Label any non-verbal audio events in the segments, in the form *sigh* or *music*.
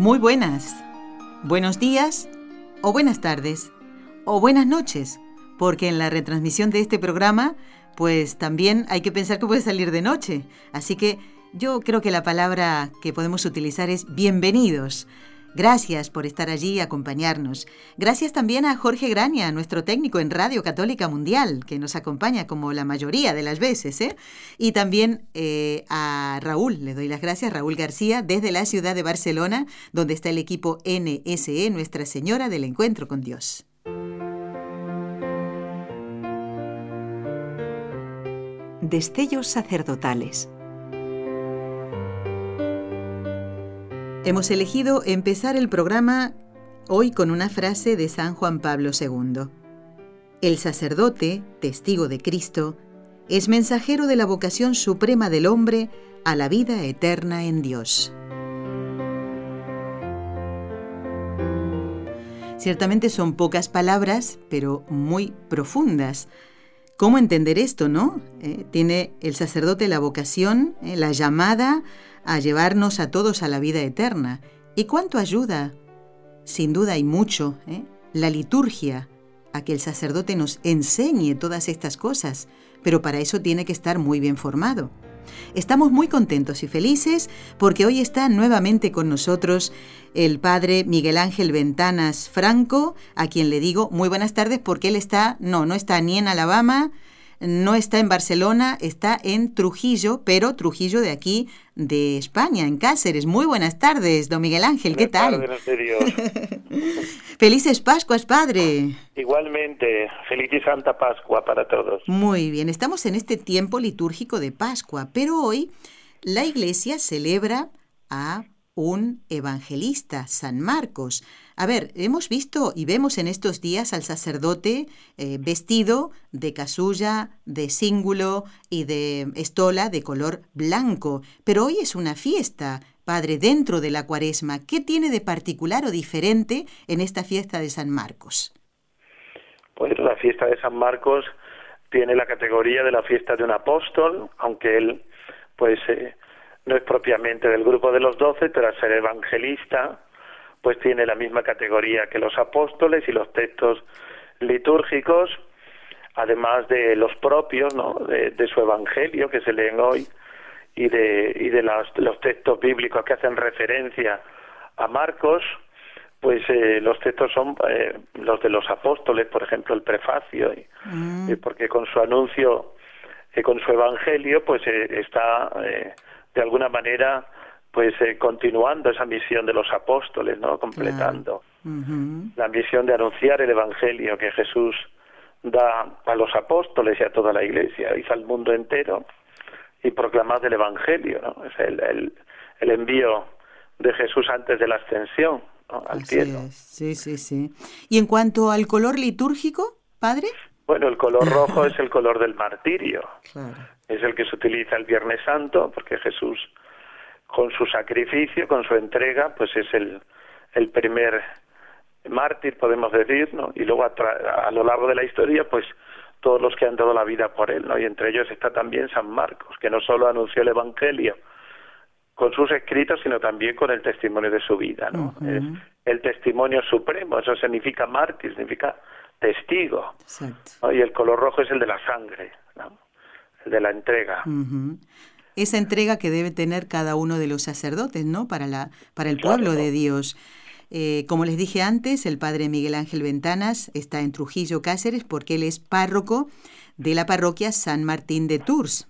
Muy buenas, buenos días o buenas tardes o buenas noches, porque en la retransmisión de este programa pues también hay que pensar que puede salir de noche. Así que yo creo que la palabra que podemos utilizar es bienvenidos. Gracias por estar allí y acompañarnos. Gracias también a Jorge Graña, nuestro técnico en Radio Católica Mundial, que nos acompaña como la mayoría de las veces. ¿eh? Y también eh, a Raúl, le doy las gracias, Raúl García, desde la ciudad de Barcelona, donde está el equipo NSE, Nuestra Señora del Encuentro con Dios. Destellos sacerdotales Hemos elegido empezar el programa hoy con una frase de San Juan Pablo II. El sacerdote, testigo de Cristo, es mensajero de la vocación suprema del hombre a la vida eterna en Dios. Ciertamente son pocas palabras, pero muy profundas. ¿Cómo entender esto, no? Eh, tiene el sacerdote la vocación, eh, la llamada a llevarnos a todos a la vida eterna. ¿Y cuánto ayuda? Sin duda hay mucho, ¿eh? la liturgia, a que el sacerdote nos enseñe todas estas cosas, pero para eso tiene que estar muy bien formado. Estamos muy contentos y felices porque hoy está nuevamente con nosotros el padre Miguel Ángel Ventanas Franco, a quien le digo muy buenas tardes porque él está, no, no está ni en Alabama, no está en Barcelona, está en Trujillo, pero Trujillo de aquí, de España, en Cáceres. Muy buenas tardes, don Miguel Ángel, ¿qué tal? *laughs* Felices Pascuas, padre. Igualmente, feliz y santa Pascua para todos. Muy bien, estamos en este tiempo litúrgico de Pascua, pero hoy la Iglesia celebra a un evangelista, San Marcos. A ver, hemos visto y vemos en estos días al sacerdote eh, vestido de casulla, de cíngulo y de estola de color blanco, pero hoy es una fiesta, Padre, dentro de la cuaresma. ¿Qué tiene de particular o diferente en esta fiesta de San Marcos? Pues la fiesta de San Marcos tiene la categoría de la fiesta de un apóstol, aunque él pues eh, no es propiamente del grupo de los doce, pero al ser evangelista, pues tiene la misma categoría que los apóstoles y los textos litúrgicos, además de los propios, ¿no? de, su evangelio que se leen hoy y de, y de los, textos bíblicos que hacen referencia a Marcos, pues eh, los textos son eh, los de los apóstoles, por ejemplo, el prefacio, y, mm. porque con su anuncio, y con su evangelio, pues eh, está de alguna manera pues eh, continuando esa misión de los apóstoles, ¿no? Completando la misión de anunciar el evangelio que Jesús da a los apóstoles y a toda la iglesia, y al mundo entero y proclamar el evangelio, ¿no? Es el, el, envío de Jesús antes de la ascensión al cielo. Sí, sí, sí. ¿Y en cuanto al color litúrgico, padre? Bueno, el color *laughs* rojo es el color del martirio. Es el que se utiliza el Viernes Santo, porque Jesús, con su sacrificio, con su entrega, pues es el, el primer mártir, podemos decir, ¿no? Y luego a, lo largo de la historia, pues todos los que han dado la vida por él, ¿no? Y entre ellos está también San Marcos, que no solo anunció el Evangelio con sus escritos, sino también con el testimonio de su vida, ¿no? Es el testimonio supremo, eso significa mártir, significa testigo. Y el color rojo es el de la sangre, el de la entrega. Esa entrega que debe tener cada uno de los sacerdotes, ¿no? Para, la, para el pueblo de Dios. Eh, como les dije antes, el padre Miguel Ángel Ventanas está en Trujillo, Cáceres, porque él es párroco de la parroquia San Martín de Tours,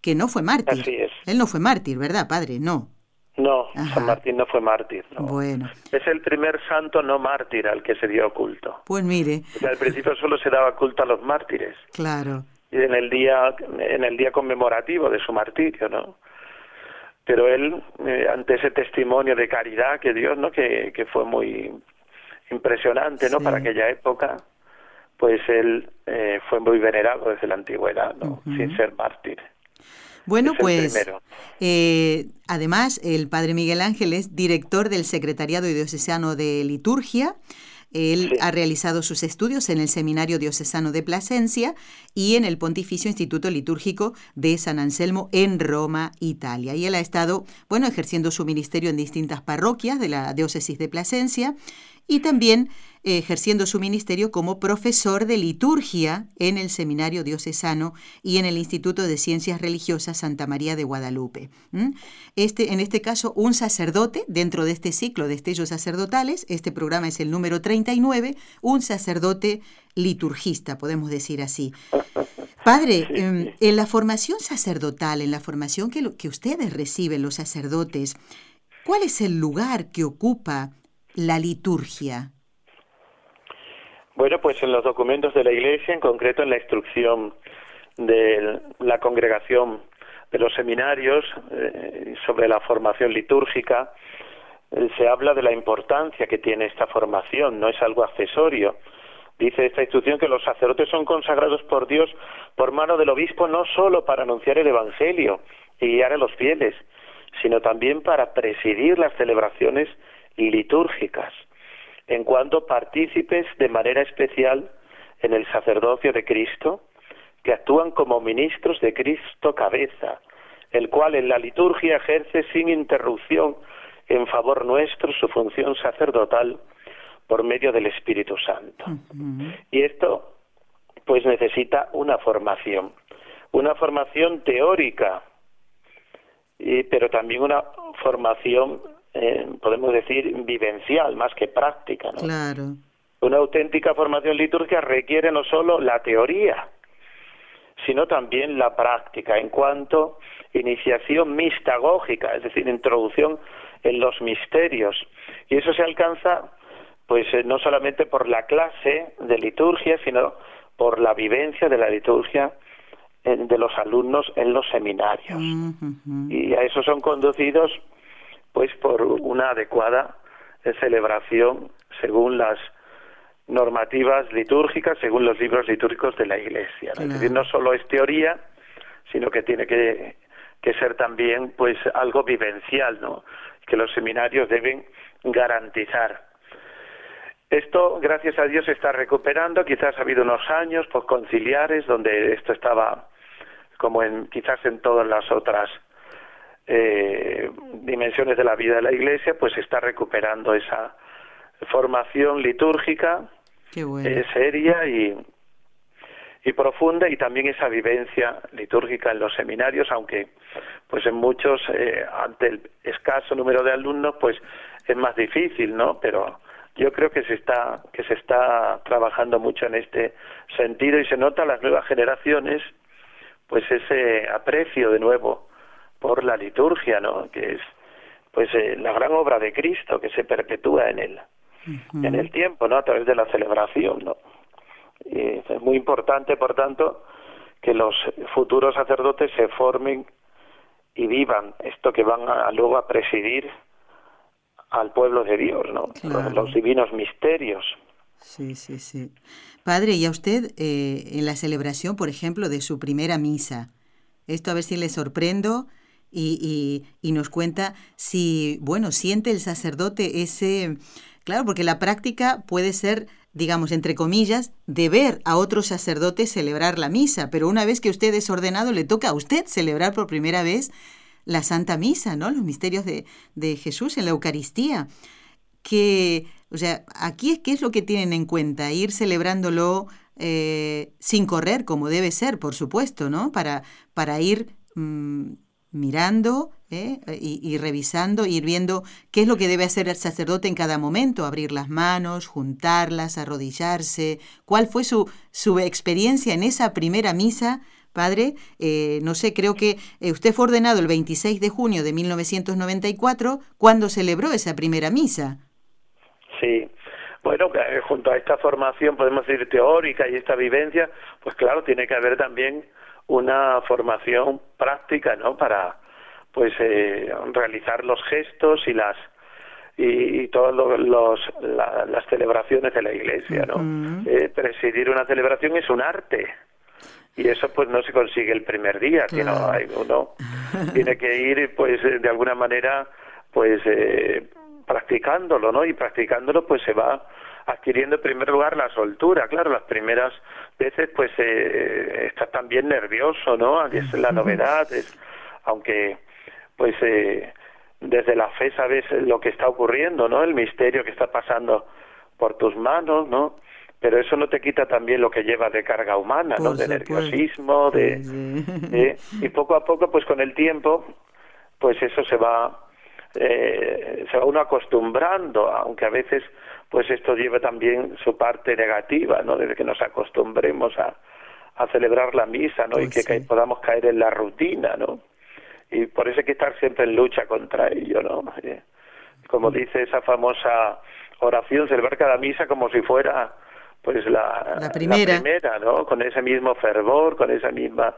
que no fue mártir. Así es. Él no fue mártir, ¿verdad, padre? No. No, San Martín no fue mártir. Bueno. Es el primer santo no mártir al que se dio culto. Pues mire. al principio solo se daba culto a los mártires. Claro. En el día, en el día conmemorativo de su martirio, ¿no? pero él, eh, ante ese testimonio de caridad que Dios, ¿no? Que, que fue muy impresionante, ¿no? Para aquella época, pues él eh, fue muy venerado desde la antigüedad, ¿no? Sin ser mártir. Bueno, pues eh, además el padre Miguel Ángel es director del Secretariado Diocesano de Liturgia. Él ha realizado sus estudios en el Seminario Diocesano de Plasencia y en el Pontificio Instituto Litúrgico de San Anselmo en Roma, Italia. Y él ha estado, bueno, ejerciendo su ministerio en distintas parroquias de la diócesis de Plasencia y también ejerciendo su ministerio como profesor de liturgia en el Seminario Diocesano y en el Instituto de Ciencias Religiosas Santa María de Guadalupe. Este, en este caso, un sacerdote dentro de este ciclo de estellos sacerdotales, este programa es el número 39, un sacerdote liturgista, podemos decir así. Padre, em, en la formación sacerdotal, en la formación que, que ustedes reciben los sacerdotes, ¿cuál es el lugar que ocupa la liturgia? Bueno, pues en los documentos de la Iglesia, en concreto en la instrucción de la congregación de los seminarios eh, sobre la formación litúrgica, eh, se habla de la importancia que tiene esta formación, no es algo accesorio. Dice esta instrucción que los sacerdotes son consagrados por Dios por mano del obispo no solo para anunciar el Evangelio y guiar a los fieles, sino también para presidir las celebraciones litúrgicas en cuanto partícipes de manera especial en el sacerdocio de Cristo, que actúan como ministros de Cristo cabeza, el cual en la liturgia ejerce sin interrupción en favor nuestro su función sacerdotal por medio del Espíritu Santo. Y esto pues necesita una formación, una formación teórica, pero también una formación eh, podemos decir, vivencial más que práctica. ¿no? Claro. Una auténtica formación litúrgica requiere no solo la teoría, sino también la práctica en cuanto iniciación mistagógica, es decir, introducción en los misterios. Y eso se alcanza, pues, eh, no solamente por la clase de liturgia, sino por la vivencia de la liturgia de los alumnos en los seminarios. Y a eso son conducidos pues por una adecuada celebración según las normativas litúrgicas, según los libros litúrgicos de la Iglesia. Es decir, no solo es teoría, sino que tiene que, que ser también pues algo vivencial, ¿no? Que los seminarios deben garantizar. Esto, gracias a Dios, se está recuperando. Quizás ha habido unos años conciliares donde esto estaba como en quizás en todas las otras eh, dimensiones de la vida de la Iglesia, pues está recuperando esa formación litúrgica eh, seria y, y profunda y también esa vivencia litúrgica en los seminarios, aunque pues en muchos, eh, ante el escaso número de alumnos, pues es más difícil, ¿no? Pero yo creo que se está que se está trabajando mucho en este sentido y se nota las nuevas generaciones pues ese aprecio de nuevo por la liturgia, ¿no? Que es pues eh, la gran obra de Cristo que se perpetúa en el en el tiempo, ¿no? A través de la celebración, ¿no? Y es muy importante, por tanto, que los futuros sacerdotes se formen y vivan esto que van a, luego a presidir al pueblo de Dios, ¿no? Los, divinos misterios. Sí, sí, sí. Padre, ¿y a usted eh, en la celebración, por ejemplo, de su primera misa? Esto a ver si le sorprendo y, y, nos cuenta si, bueno, siente el sacerdote ese, claro, porque la práctica puede ser, digamos, entre comillas, de ver a otros sacerdotes celebrar la misa, pero una vez que usted es ordenado, le toca a usted celebrar por primera vez la Santa Misa, ¿no? Los misterios de, de Jesús en la Eucaristía. Que, o sea, aquí, ¿qué es lo que tienen en cuenta? Ir celebrándolo eh, sin correr, como debe ser, por supuesto, ¿no? Para, para ir mm, mirando ¿eh? y, revisando, ir viendo qué es lo que debe hacer el sacerdote en cada momento, abrir las manos, juntarlas, arrodillarse. ¿Cuál fue su, su experiencia en esa primera misa? Padre, eh, no sé, creo que eh, usted fue ordenado el 26 de junio de 1994, ¿cuándo celebró esa primera misa? Sí, bueno, junto a esta formación, podemos decir, teórica y esta vivencia, pues claro, tiene que haber también una formación práctica, ¿no? Para, pues eh, realizar los gestos y las y, todas los, las celebraciones de la iglesia, ¿no? Eh, presidir una celebración es un arte y eso pues no se consigue el primer día, sino hay, uno tiene que ir pues de alguna manera pues eh, practicándolo, ¿no? Y practicándolo pues se va adquiriendo en primer lugar la soltura, claro, las primeras veces pues eh, estás también nervioso, ¿no? Es la novedad, es, aunque pues eh, desde la fe sabes lo que está ocurriendo, ¿no? El misterio que está pasando por tus manos, ¿no? Pero eso no te quita también lo que lleva de carga humana, ¿no? De nerviosismo, de, y poco a poco, pues con el tiempo, pues eso se va eh, se va uno acostumbrando, aunque a veces pues esto lleva también su parte negativa, ¿no? Desde que nos acostumbremos a, a celebrar la misa, ¿no? y pues que, podamos caer en la rutina, ¿no? Y por eso hay que estar siempre en lucha contra ello, ¿no? Eh, como mm. dice esa famosa oración, celebrar cada misa como si fuera pues la, la, primera. ¿no? Con ese mismo fervor, con esa misma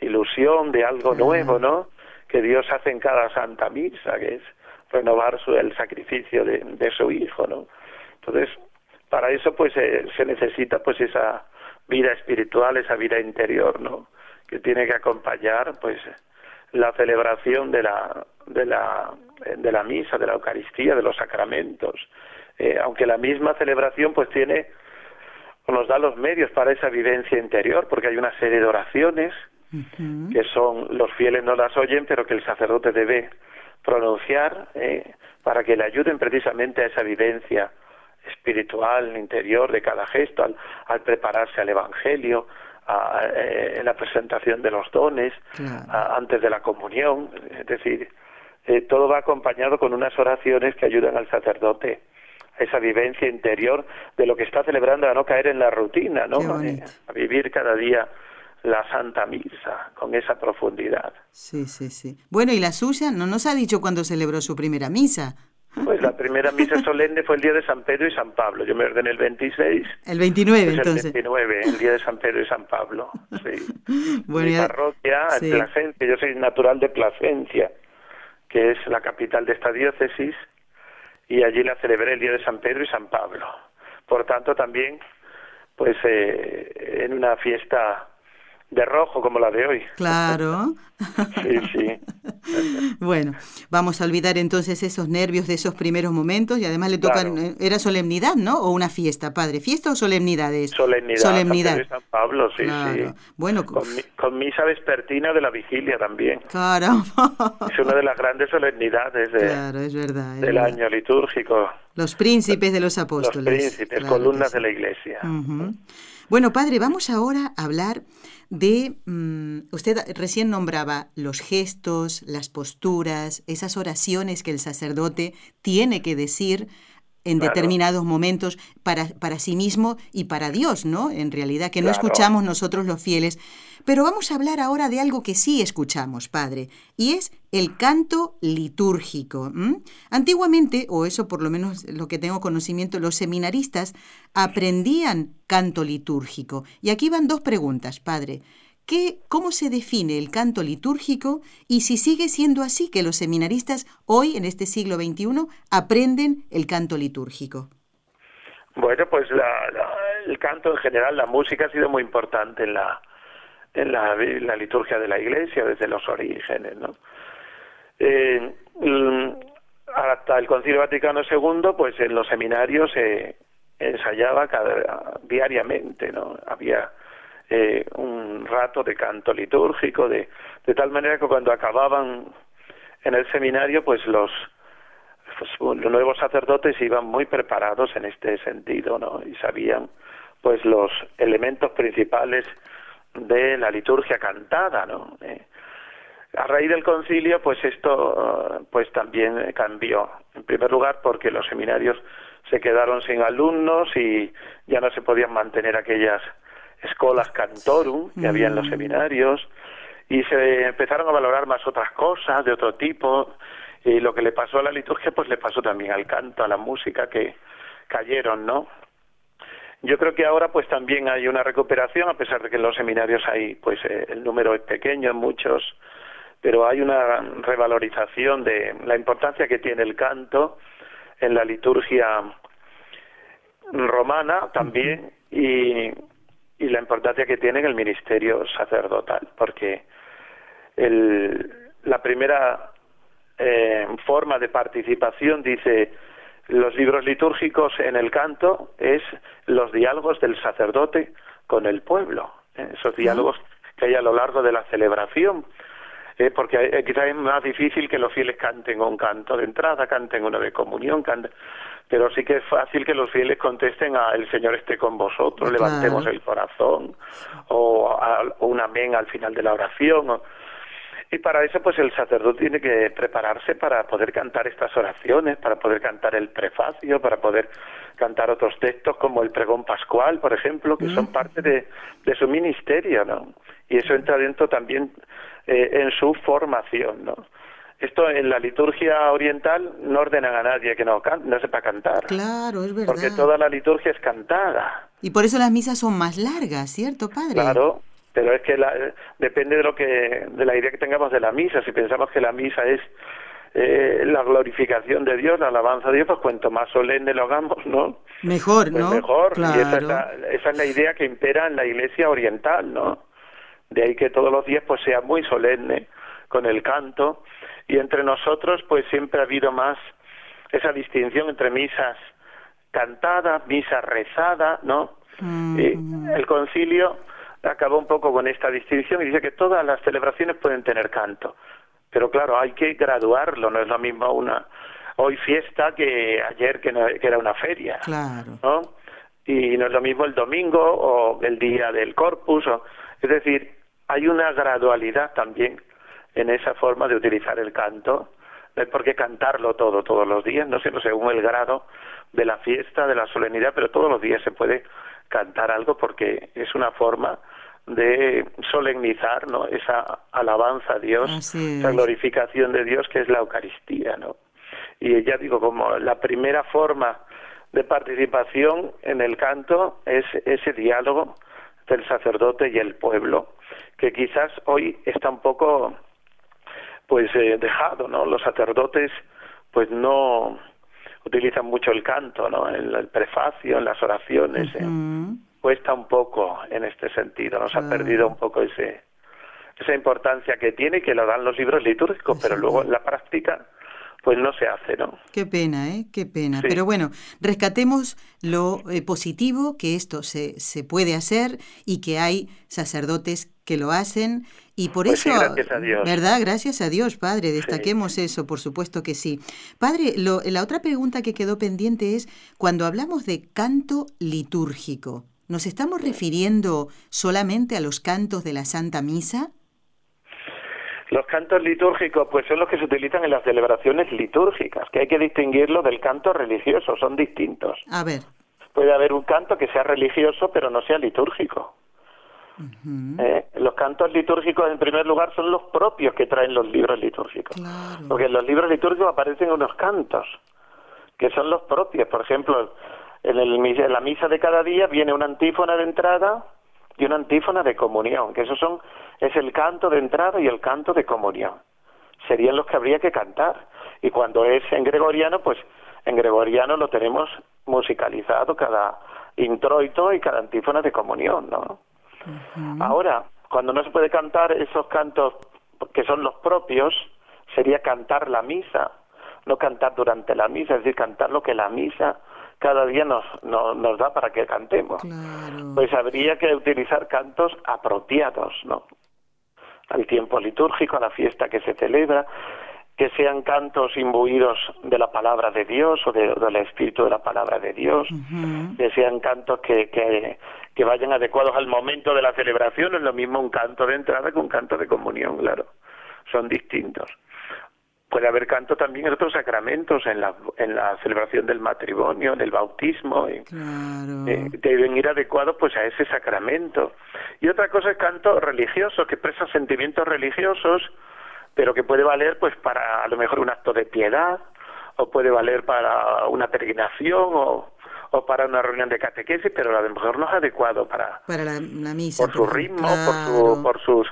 ilusión de algo nuevo, ¿no? Que Dios hace en cada santa misa, que es renovar su, el sacrificio de, de su Hijo, ¿no? Entonces, para eso pues eh, se necesita pues esa vida espiritual, esa vida interior, ¿no? Que tiene que acompañar pues la celebración de la de la de la misa, de la Eucaristía, de los sacramentos. Eh, aunque la misma celebración pues tiene nos da los medios para esa vivencia interior, porque hay una serie de oraciones que son los fieles no las oyen, pero que el sacerdote debe pronunciar eh, para que le ayuden precisamente a esa vivencia espiritual interior de cada gesto al, prepararse al Evangelio, eh, en la presentación de los dones, antes de la comunión, es decir, eh, todo va acompañado con unas oraciones que ayudan al sacerdote a esa vivencia interior de lo que está celebrando, a no caer en la rutina, ¿no? Eh, a vivir cada día la Santa Misa con esa profundidad. Sí, sí, sí. Bueno, ¿y la suya? No nos ha dicho cuándo celebró su primera misa. Pues la primera misa solemne fue el día de San Pedro y San Pablo. Yo me ordené el 26. El 29, entonces. El 29, el día de San Pedro y San Pablo. Sí. *laughs* bueno, Mi parroquia, Plasencia, yo soy natural de Plasencia, que es la capital de esta diócesis, y allí la celebré el día de San Pedro y San Pablo. Por tanto, también, pues eh, en una fiesta de rojo como la de hoy. Claro. *laughs* sí, sí. *laughs* bueno, vamos a olvidar entonces esos nervios de esos primeros momentos y además le tocan, eh, era solemnidad, ¿no? O una fiesta, padre. ¿Fiesta o solemnidades? Solemnidad. Solemnidad. San, Pablo, sí, sí. Bueno, con, con, misa vespertina de la vigilia también. Claro. es una de las grandes solemnidades claro, es verdad, del año litúrgico. Los príncipes de los apóstoles. Los príncipes, columnas de la iglesia. Bueno, padre, vamos ahora a hablar de, mm, usted recién nombraba los gestos, las posturas, esas oraciones que el sacerdote tiene que decir en determinados momentos para, para sí mismo y para Dios, ¿no? En realidad, que no escuchamos nosotros los fieles. Pero vamos a hablar ahora de algo que sí escuchamos, Padre, y es el canto litúrgico. Antiguamente, o eso por lo menos lo que tengo conocimiento, los seminaristas aprendían canto litúrgico. Y aquí van dos preguntas, Padre. ¿Qué, ¿Cómo se define el canto litúrgico y si sigue siendo así que los seminaristas hoy, en este siglo XXI, aprenden el canto litúrgico? Bueno, pues el canto en general, la música ha sido muy importante en la, la, liturgia de la Iglesia desde los orígenes, ¿no? Mm, hasta el Concilio Vaticano II, pues en los seminarios se ensayaba diariamente, ¿no? Había eh, un rato de canto litúrgico, de, de tal manera que cuando acababan en el seminario, pues los, pues, los nuevos sacerdotes iban muy preparados en este sentido, ¿no? Y sabían, pues, los elementos principales de la liturgia cantada, ¿no? Eh, a raíz del concilio, pues esto, pues también cambió. En primer lugar, porque los seminarios se quedaron sin alumnos y ya no se podían mantener aquellas escolas cantorum que había en los mm. seminarios y se empezaron a valorar más otras cosas de otro tipo y lo que le pasó a la liturgia pues le pasó también al canto, a la música que cayeron, ¿no? Yo creo que ahora pues también hay una recuperación a pesar de que en los seminarios hay pues eh, el número es pequeño en muchos pero hay una revalorización de la importancia que tiene el canto en la liturgia romana también y, y la importancia que tiene en el ministerio sacerdotal, porque el, la primera eh, forma de participación dice los libros litúrgicos en el canto es los diálogos del sacerdote con el pueblo, ¿eh? esos diálogos que hay a lo largo de la celebración, ¿eh? porque quizás es más difícil que los fieles canten un canto de entrada, canten uno de comunión, canten, pero sí que es fácil que los fieles contesten a el Señor esté con vosotros, levantemos el corazón, o, a, un amén al final de la oración, y para eso pues el sacerdote tiene que prepararse para poder cantar estas oraciones, para poder cantar el prefacio, para poder cantar otros textos como el pregón pascual, por ejemplo, que son parte de, de su ministerio, ¿no? Y eso entra dentro también eh, en su formación, ¿no? Esto en la liturgia oriental no ordenan a nadie que no, no sepa cantar. Claro, es verdad. Porque toda la liturgia es cantada. Y por eso las misas son más largas, ¿cierto, padre? Claro, pero es que la, depende de lo que de la idea que tengamos de la misa. Si pensamos que la misa es eh, la glorificación de Dios, la alabanza a Dios, pues cuanto más solemne lo hagamos, ¿no? Mejor, pues ¿no? Mejor. Claro. Y esa es, la, esa es la idea que impera en la Iglesia oriental, ¿no? De ahí que todos los días pues sea muy solemne con el canto y entre nosotros pues siempre ha habido más esa distinción entre misas cantadas, misa rezada, ¿no? Mm. Y el concilio acabó un poco con esta distinción y dice que todas las celebraciones pueden tener canto. Pero claro, hay que graduarlo, no es lo mismo una hoy fiesta que ayer que, no, que era una feria. Claro. ¿no? Y no es lo mismo el domingo o el día del corpus. O, es decir, hay una gradualidad también en esa forma de utilizar el canto. No hay por qué cantarlo todo, todos los días, no sino según el grado de la fiesta, de la solemnidad, pero todos los días se puede cantar algo porque es una forma de solemnizar ¿no? esa alabanza a Dios, esa glorificación de Dios que es la Eucaristía. ¿no? Y ya digo, como la primera forma de participación en el canto es ese diálogo del sacerdote y el pueblo, que quizás hoy está un poco pues eh, dejado, ¿no? Los sacerdotes pues no utilizan mucho el canto, ¿no? En el prefacio, en las oraciones, uh -huh. eh, cuesta un poco en este sentido, nos claro. ha perdido un poco ese esa importancia que tiene que lo dan los libros litúrgicos, pero luego en la práctica pues no se hace, ¿no? Qué pena, ¿eh? Qué pena. Sí. Pero bueno, rescatemos lo eh, positivo, que esto se, se puede hacer y que hay sacerdotes que lo hacen y por pues eso, sí, gracias a Dios. ¿verdad? Gracias a Dios, Padre, destaquemos sí. eso, por supuesto que sí. Padre, lo, la otra pregunta que quedó pendiente es, cuando hablamos de canto litúrgico, ¿nos estamos refiriendo solamente a los cantos de la Santa Misa? Los cantos litúrgicos, pues son los que se utilizan en las celebraciones litúrgicas, que hay que distinguirlo del canto religioso, son distintos. A ver. Puede haber un canto que sea religioso, pero no sea litúrgico. Uh -huh. eh, los cantos litúrgicos, en primer lugar, son los propios que traen los libros litúrgicos. Claro. Porque en los libros litúrgicos aparecen unos cantos, que son los propios. Por ejemplo, en, el, en la misa de cada día viene una antífona de entrada y una antífona de comunión, que esos son es el canto de entrada y el canto de comunión. Serían los que habría que cantar. Y cuando es en gregoriano, pues en gregoriano lo tenemos musicalizado cada introito y cada antífona de comunión, ¿no? Uh -huh. Ahora, cuando no se puede cantar esos cantos que son los propios, sería cantar la misa, no cantar durante la misa, es decir, cantar lo que la misa cada día nos, nos, nos da para que cantemos. Claro. Pues habría que utilizar cantos apropiados, ¿no? Al tiempo litúrgico, a la fiesta que se celebra, que sean cantos imbuidos de la palabra de Dios o de, del espíritu de la palabra de Dios, Uh -huh. que sean cantos que, que, que vayan adecuados al momento de la celebración, es lo mismo un canto de entrada que un canto de comunión, claro, son distintos puede haber canto también en otros sacramentos, en la, en la celebración del matrimonio, en el bautismo, y, Claro. eh, deben ir adecuados pues a ese sacramento. Y otra cosa es canto religioso, que expresa sentimientos religiosos, pero que puede valer pues para a lo mejor un acto de piedad, o puede valer para una peregrinación, o, o para una reunión de catequesis, pero a lo mejor no es adecuado para, Para la, la misa. por su ritmo, por, su, claro. por sus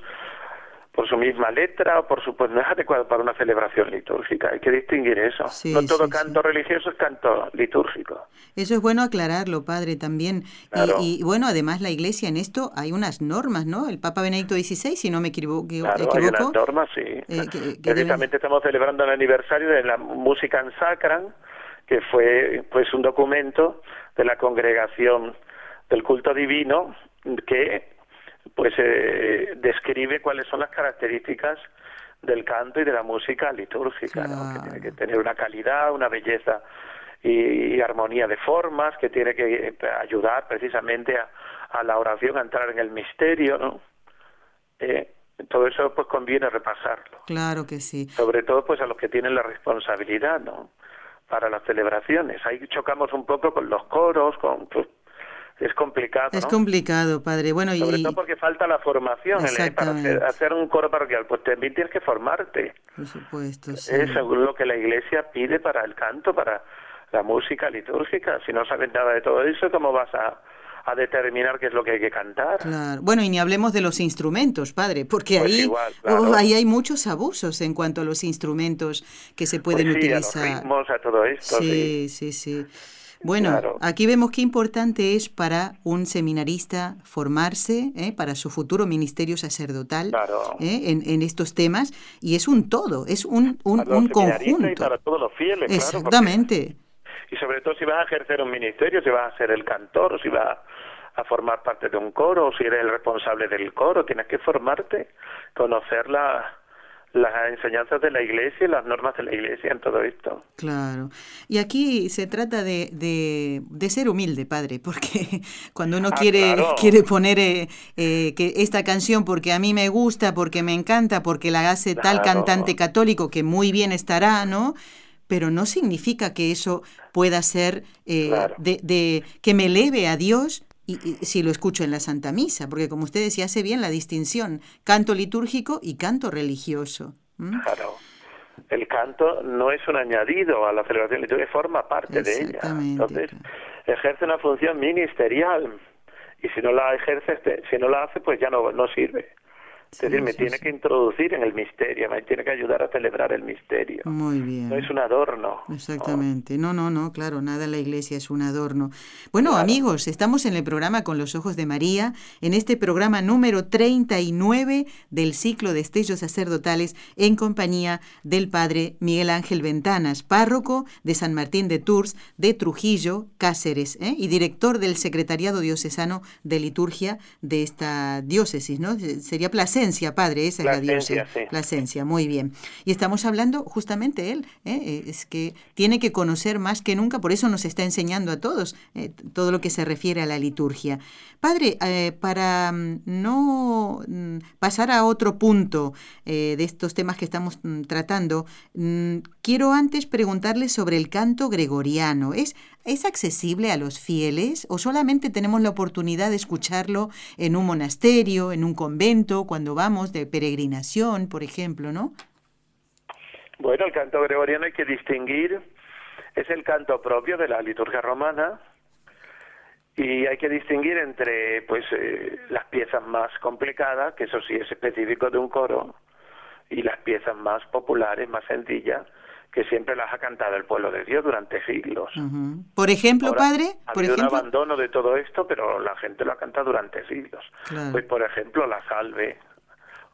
por su misma letra o por su pues no es adecuado para una celebración litúrgica. Hay que distinguir eso. no todo canto religioso es canto litúrgico. Eso es bueno aclararlo, padre, también. Y, bueno, además la Iglesia en esto hay unas normas, ¿no? El Papa Benedicto XVI, si no me equivoco. Claro, hay unas normas, sí. Eh, estamos celebrando el aniversario de la música en Sacran, que fue pues un documento de la congregación del culto divino que pues eh, describe cuáles son las características del canto y de la música litúrgica, que tiene que tener una calidad, una belleza y, armonía de formas, que tiene que eh, ayudar precisamente a, a, la oración a entrar en el misterio, ¿no? Eh, todo eso pues conviene repasarlo. Claro que sí. Sobre todo pues a los que tienen la responsabilidad, ¿no? Para las celebraciones. Ahí chocamos un poco con los coros, con pues, es complicado. Es complicado, padre. Bueno, Sobre todo porque falta la formación para hacer, un coro parroquial. Pues también tienes que formarte. Por supuesto, sí. Es lo que la iglesia pide para el canto, para la música litúrgica. Si no sabes nada de todo eso, ¿cómo vas a, a determinar qué es lo que hay que cantar. Claro. Bueno, y ni hablemos de los instrumentos, padre, porque pues ahí, oh, ahí hay muchos abusos en cuanto a los instrumentos que se pueden pues utilizar. A los ritmos, a todo esto. Sí, sí, sí. Bueno, aquí vemos qué importante es para un seminarista formarse ¿eh? para su futuro ministerio sacerdotal ¿eh? en, en, estos temas y es un todo, es un, un, un conjunto. Y para todos los fieles, Exactamente. y sobre todo si vas a ejercer un ministerio, si vas a ser el cantor si vas a formar parte de un coro o si eres el responsable del coro, tienes que formarte, conocer la las enseñanzas de la iglesia y las normas de la iglesia en todo esto. Claro. Y aquí se trata de, de, ser humilde, padre, porque *laughs* cuando uno ah, quiere, *laughs* quiere poner eh, eh, que esta canción porque a mí me gusta, porque me encanta, porque la hace tal cantante católico que muy bien estará, ¿no? Pero no significa que eso pueda ser eh, de, de, que me eleve a Dios y, si lo escucho en la Santa Misa, porque como usted decía, hace bien la distinción, canto litúrgico y canto religioso. Claro. El canto no es un añadido a la celebración litúrgica, forma parte de ella. Entonces, ejerce una función ministerial. Y si no la ejerce, si no la hace, pues ya no, no sirve. Es decir, me tiene que introducir en el misterio, me tiene que ayudar a celebrar el misterio. Muy bien. No es un adorno. Exactamente. No, no, no, claro, nada en la iglesia es un adorno. Bueno, amigos, estamos en el programa Con los Ojos de María, en este programa número 39 del ciclo de estellos sacerdotales en compañía del padre Miguel Ángel Ventanas, párroco de San Martín de Tours, de Trujillo, Cáceres, ¿eh? y director del Secretariado Diocesano de Liturgia de esta diócesis, ¿no? Sería placer padre, esa es la diosa. Plasencia, muy bien. Y estamos hablando justamente él, ¿eh? Eh, es que tiene que conocer más que nunca, por eso nos está enseñando a todos eh, todo lo que se refiere a la liturgia. Padre, para mm, no mm, pasar a otro punto de estos temas que estamos mm, tratando, quiero antes preguntarle sobre el canto gregoriano. ¿Es ¿Es accesible a los fieles o solamente tenemos la oportunidad de escucharlo en un monasterio, en un convento, cuando vamos de peregrinación, por ejemplo, no? Bueno, el canto gregoriano hay que distinguir, es el canto propio de la liturgia romana y hay que distinguir entre pues eh, las piezas más complicadas, que eso sí es específico de un coro, y las piezas más populares, más sencillas, que siempre las ha cantado el pueblo de Dios durante siglos. Por ejemplo, padre, ha por un abandono de todo esto, pero la gente lo ha cantado durante siglos. Pues por ejemplo la salve,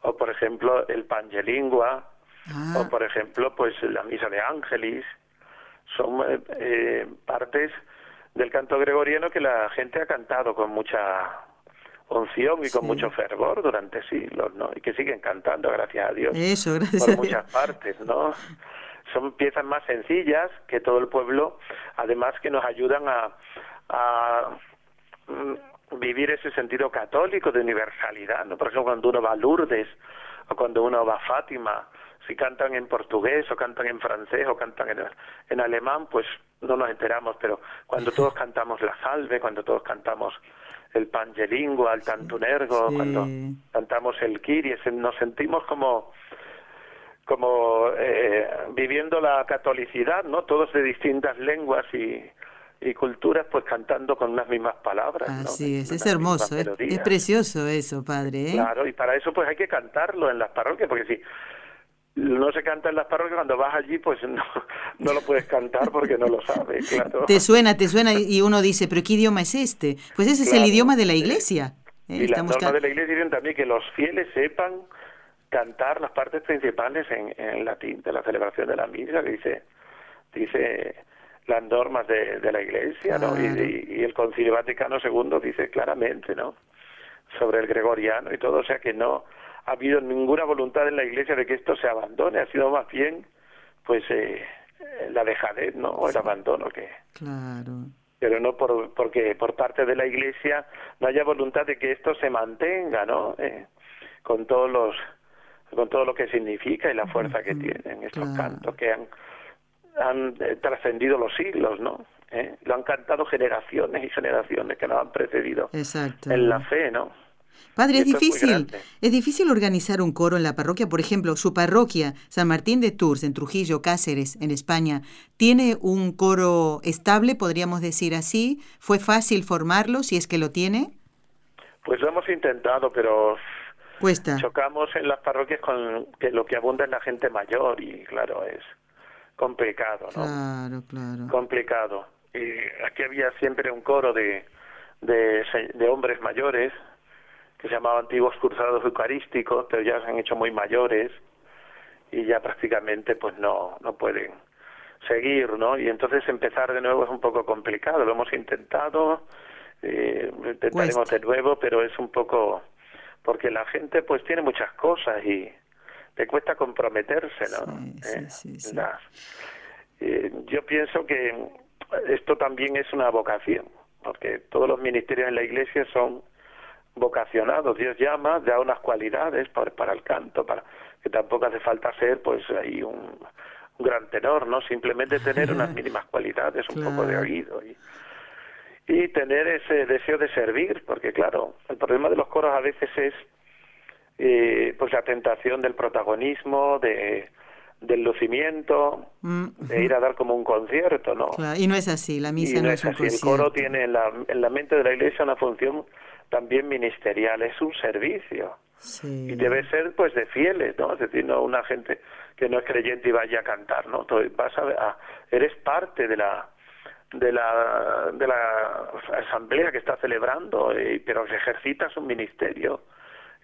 o por ejemplo el pangelingua, ah. o por ejemplo pues la misa de ángelis, son eh, eh, partes del canto gregoriano que la gente ha cantado con mucha unción y con mucho fervor durante siglos, ¿no? Y que siguen cantando, gracias a Dios. Eso, gracias por muchas partes, ¿no? Son piezas más sencillas que todo el pueblo, además que nos ayudan a, a mm, vivir ese sentido católico de universalidad, ¿no? Por ejemplo, cuando uno va a Lourdes o cuando uno va a Fátima, si cantan en portugués o cantan en francés o cantan en, en alemán, pues no nos enteramos, pero cuando todos cantamos la salve, cuando todos cantamos el pangelingua, el tantunergo, cuando cantamos el kiries, nos sentimos como como eh, viviendo la catolicidad, ¿no? Todos de distintas lenguas y, y culturas, pues cantando con unas mismas palabras. Así es, es hermoso, es, precioso eso, padre. ¿eh? Claro, y para eso pues hay que cantarlo en las parroquias, porque si no se canta en las parroquias, cuando vas allí pues no, no lo puedes cantar porque no lo sabes, *laughs* claro. Te suena, te suena y uno dice, pero ¿qué idioma es este? Pues ese es el idioma de la iglesia. ¿eh? Y las normas de la iglesia dicen también que los fieles sepan cantar las partes principales en, en latín de la celebración de la misa, que dice, dice las normas de, de la iglesia, ¿no? Y, y, el Concilio Vaticano II dice claramente, ¿no? Sobre el gregoriano y todo, o sea que no ha habido ninguna voluntad en la iglesia de que esto se abandone, ha sido más bien, pues, eh, la dejadez, ¿no? O el abandono que... Claro pero no por, porque por parte de la Iglesia no haya voluntad de que esto se mantenga, ¿no? Eh, con todos los con todo lo que significa y la fuerza que tienen estos cantos que han han eh, trascendido los siglos, ¿no? ¿Eh? Lo han cantado generaciones y generaciones que nos han precedido en la fe, ¿no? Padre, es difícil, es, difícil organizar un coro en la parroquia. Por ejemplo, su parroquia, San Martín de Tours, en Trujillo, Cáceres, en España, ¿tiene un coro estable, podríamos decir así? ¿Fue fácil formarlo, si es que lo tiene? Pues lo hemos intentado, pero Cuesta. chocamos en las parroquias con que lo que abunda es la gente mayor y claro, es complicado, ¿no? Claro, claro. Complicado. Y aquí había siempre un coro de, de, de hombres mayores que se llamaba Antiguos Cruzados Eucarísticos, pero ya se han hecho muy mayores y ya prácticamente pues no, no pueden seguir, ¿no? Y entonces empezar de nuevo es un poco complicado, lo hemos intentado, eh, intentaremos de nuevo, pero es un poco porque la gente pues tiene muchas cosas y le cuesta comprometerse, ¿no? Sí, sí, eh, eh, yo pienso que esto también es una vocación, porque todos los ministerios en la Iglesia son vocacionados, Dios llama, da unas cualidades para, para el canto, para que tampoco hace falta ser pues ahí un, gran tenor, ¿no? Simplemente tener unas *laughs* mínimas cualidades, un poco de oído y, y tener ese deseo de servir, porque claro, el problema de los coros a veces es eh, pues la tentación del protagonismo, de del lucimiento, mm, de ir a dar como un concierto, ¿no? y no es así, la misa no, es, así. El coro tiene en la, en la mente de la iglesia una función también ministerial, es un servicio. Y debe ser pues de fieles, ¿no? Es decir, no una gente que no es creyente y vaya a cantar, ¿no? vas a, eres parte de la de la de la asamblea que está celebrando, y, pero ejercitas un ministerio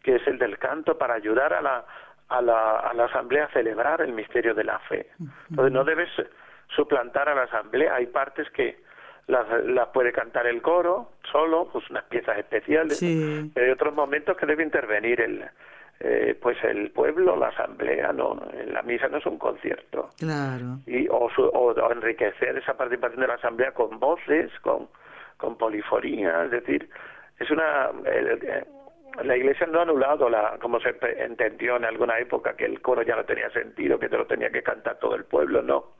que es el del canto para ayudar a la a la, a la asamblea a celebrar el misterio de la fe. Entonces no debes suplantar a la asamblea, hay partes que las, puede cantar el coro solo, pues unas piezas especiales. Pero hay otros momentos que debe intervenir el, eh, pues el pueblo, la asamblea, no, la misa no es un concierto. Claro. Y, o, o, enriquecer esa participación de la asamblea con voces, con, con polifonía, es decir, es una... la iglesia no ha anulado, la, como se entendió en alguna época, que el coro ya no tenía sentido, que te lo tenía que cantar todo el pueblo, no.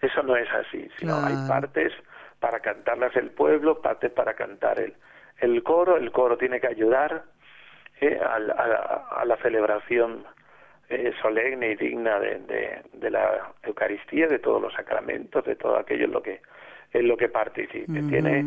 Eso no es así, sino hay partes para cantarlas el pueblo, parte para cantar el, el coro, el coro tiene que ayudar eh, a, a, la celebración eh, solemne y digna de, de, de, la Eucaristía, de todos los sacramentos, de todo aquello en lo que, en lo que participe. Tiene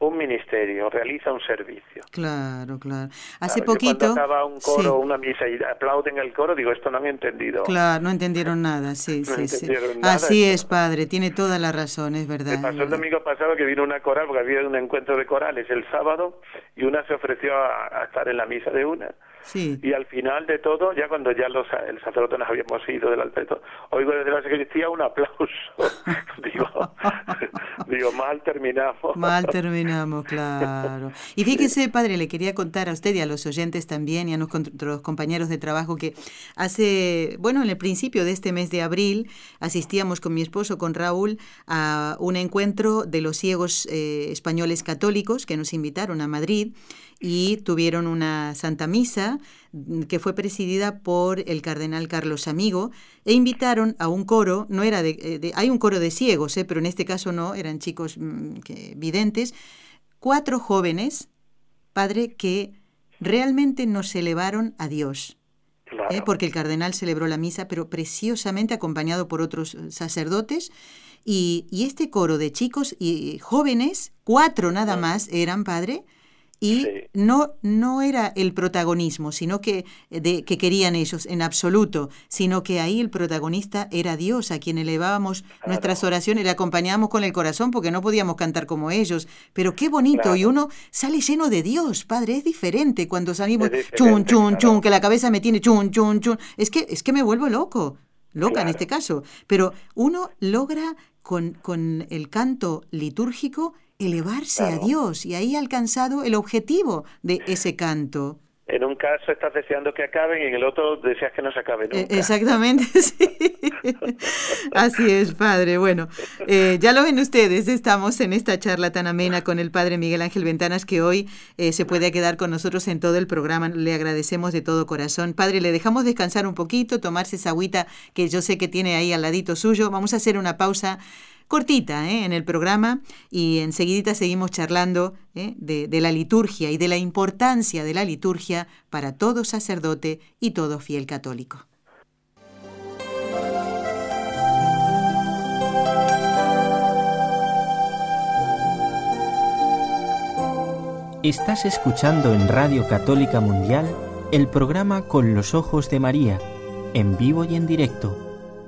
un ministerio, realiza un servicio. Claro, claro. Hace poquito... Cuando acaba un coro, una misa y aplauden el coro, digo, esto no han entendido. Claro, no entendieron nada, sí, *laughs* sí, sí. Así es, padre, tiene toda la razón, es verdad. Me pasó el domingo pasado que vino una coral, porque había un encuentro de corales el sábado, y una se ofreció a estar en la misa de una. Y al final de todo, ya cuando ya los, el sacerdote nos habíamos ido del altar, oigo desde la sacristía un aplauso. *laughs* digo, *laughs* digo, mal terminamos. Mal terminamos, claro. Y fíjese, padre, le quería contar a usted y a los oyentes también y a nuestros compañeros de trabajo que hace, bueno, en el principio de este mes de abril asistíamos con mi esposo, con Raúl, a un encuentro de los ciegos eh, españoles católicos que nos invitaron a Madrid y tuvieron una Santa Misa mm, que fue presidida por el cardenal Carlos Amigo e invitaron a un coro, no era de, eh, hay un coro de ciegos, eh, pero en este caso no, eran chicos mm, videntes, cuatro jóvenes, padre, que realmente nos elevaron a Dios. ¿eh? porque el cardenal celebró la misa, pero preciosamente acompañado por otros sacerdotes. Y, y este coro de chicos y jóvenes, cuatro nada mm. más eran, padre, y no, no era el protagonismo, sino que, de, que querían ellos en absoluto, sino que ahí el protagonista era Dios, a quien elevábamos nuestras oraciones, le acompañábamos con el corazón porque no podíamos cantar como ellos, pero qué bonito, y uno sale lleno de Dios, Padre, es diferente cuando salimos chun, chun, chun, que la cabeza me tiene chun, chun, chun, es que, es que me vuelvo loco, loca en este caso, pero uno logra con, con el canto litúrgico elevarse a Dios y ahí ha alcanzado el objetivo de ese canto. En un caso estás deseando que acaben y en el otro deseas que no se acabe nunca. Exactamente, *laughs* sí. Así es, padre. Bueno, eh, ya lo ven ustedes, estamos en esta charla tan amena con el padre Miguel Ángel Ventanas que hoy eh, se puede quedar con nosotros en todo el programa. Le agradecemos de todo corazón. Padre, le dejamos descansar un poquito, tomarse esa agüita que yo sé que tiene ahí al ladito suyo. Vamos a hacer una pausa cortita ¿eh? en el programa y enseguida seguimos charlando ¿eh? de la liturgia y de la importancia de la liturgia para todo sacerdote y todo fiel católico. Estás escuchando en Radio Católica Mundial el programa Con los Ojos de María, en vivo y en directo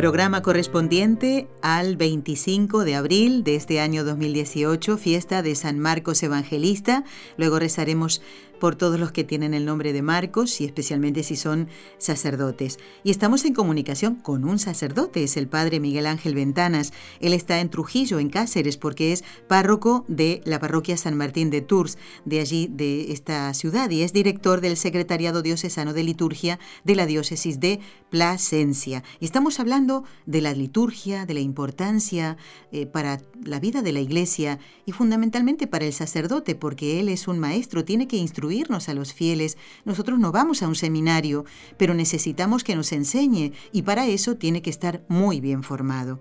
Programa correspondiente al 25 de abril de este año 2018, fiesta de San Marcos Evangelista. Luego rezaremos por todos los que tienen el nombre de Marcos y especialmente si son sacerdotes. Y estamos en comunicación con un sacerdote, es el padre Miguel Ángel Ventanas. Él está en Trujillo, en Cáceres, porque es párroco de la parroquia San Martín de Tours, de allí, de esta ciudad, y es director del Secretariado Diocesano de Liturgia de la Diócesis de Plasencia. Y estamos hablando de la liturgia, de la importancia eh, para la vida de la iglesia y fundamentalmente para el sacerdote, porque él es un maestro, tiene que instruir a los fieles. Nosotros no vamos a un seminario, pero necesitamos que nos enseñe y para eso tiene que estar muy bien formado.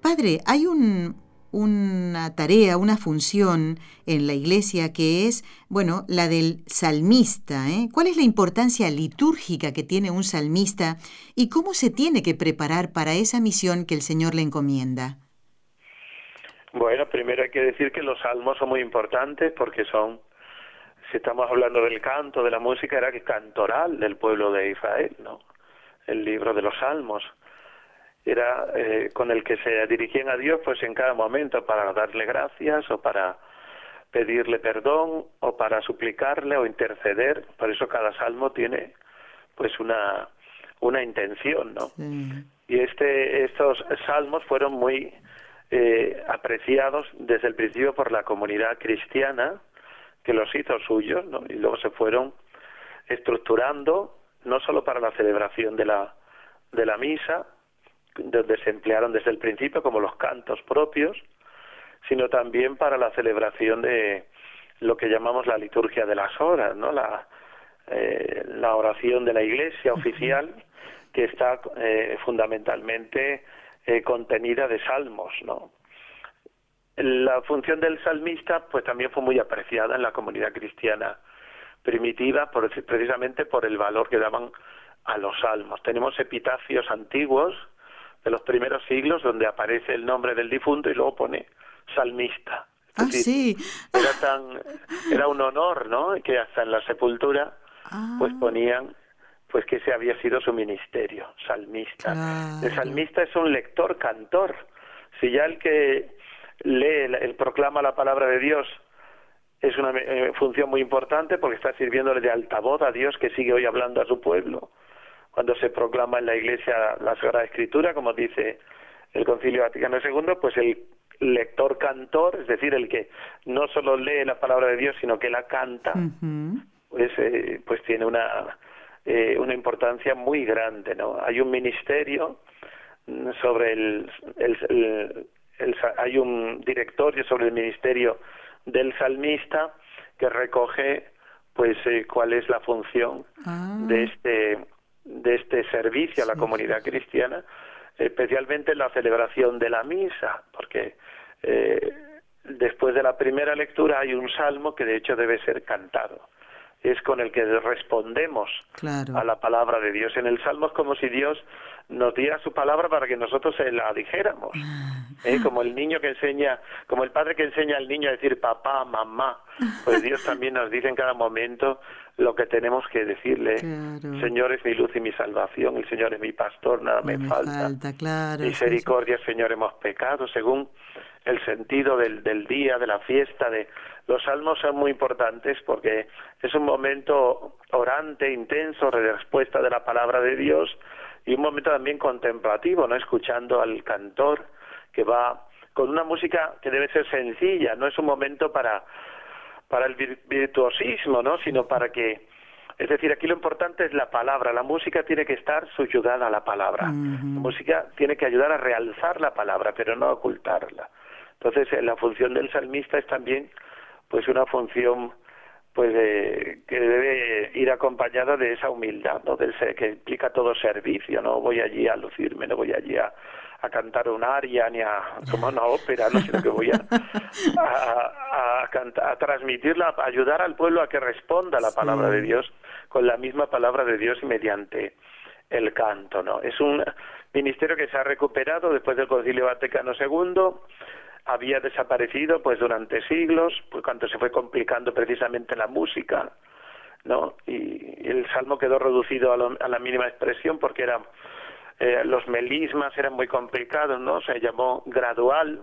Padre, hay una tarea, una función en la iglesia que es, bueno, la del salmista. ¿eh? ¿Cuál es la importancia litúrgica que tiene un salmista y cómo se tiene que preparar para esa misión que el Señor le encomienda? Bueno, primero hay que decir que los salmos son muy importantes porque son si estamos hablando del canto, de la música, era el cantoral del pueblo de Israel, ¿no? El libro de los salmos. Era eh, con el que se dirigían a Dios pues en cada momento para darle gracias o para pedirle perdón o para suplicarle o interceder. Por eso cada salmo tiene pues una una intención no y este estos salmos fueron muy eh, apreciados desde el principio por la comunidad cristiana que los hizo suyos, ¿no? Y luego se fueron estructurando, no solo para la celebración de la, de la misa, donde se emplearon desde el principio como los cantos propios, sino también para la celebración de lo que llamamos la liturgia de las horas, ¿no? La, eh, la oración de la Iglesia oficial, que está eh, fundamentalmente eh, contenida de salmos, ¿no? La función del salmista pues también fue muy apreciada en la comunidad cristiana primitiva por, precisamente por el valor que daban a los salmos. Tenemos epitafios antiguos de los primeros siglos donde aparece el nombre del difunto y luego pone salmista. ah, sí. Era tan era un honor, ¿no? Que hasta en la sepultura pues ah. ponían pues que ese había sido su ministerio, salmista. El salmista es un lector cantor. Si ya el que lee, el proclama la palabra de Dios, es una eh, función muy importante porque está sirviéndole de altavoz a Dios que sigue hoy hablando a su pueblo. cuando se proclama en la Iglesia la Sagrada Escritura, como dice el Concilio Vaticano II, pues el lector cantor, es decir, el que no solo lee la palabra de Dios, sino que la canta, pues, eh, pues tiene una, eh, una importancia muy grande, ¿no? Hay un ministerio sobre el, el, hay un directorio sobre el ministerio del salmista que recoge pues eh, cuál es la función ah. de este de este servicio a la comunidad cristiana especialmente en la celebración de la misa porque eh, después de la primera lectura hay un salmo que de hecho debe ser cantado es con el que respondemos a la palabra de Dios. En el Salmo es como si Dios nos diera su palabra para que nosotros se la dijéramos. ¿eh? Como el niño que enseña, como el padre que enseña al niño a decir papá, mamá, pues Dios también nos dice en cada momento lo que tenemos que decirle. Señor es mi luz y mi salvación, el Señor es mi pastor, nada me, falta. Misericordia, Señor, hemos pecado, según el sentido del, del día, de la fiesta, de los salmos son muy importantes porque es un momento orante, intenso, de respuesta de la palabra de Dios y un momento también contemplativo, ¿no? Escuchando al cantor que va con una música que debe ser sencilla, no es un momento para para el virtuosismo, ¿no? Sino para que es decir, aquí lo importante es la palabra. La música tiene que estar subyugada a la palabra. La música tiene que ayudar a realzar la palabra, pero no a ocultarla. Entonces, eh, la función del salmista es también pues una función pues que debe ir acompañada de esa humildad, ¿no? Del que implica todo servicio, no voy allí a lucirme, no voy allí a, a cantar un aria ni a como una ópera, no sino que voy a a, a, a transmitirla, a ayudar al pueblo a que responda a la palabra de Dios con la misma palabra de Dios y mediante el canto, ¿no? Es un ministerio que se ha recuperado después del Concilio Vaticano II había desaparecido pues durante siglos, pues cuando se fue complicando precisamente la música, ¿no? Y el salmo quedó reducido a, la mínima expresión porque era eh, los melismas eran muy complicados, ¿no? Se llamó gradual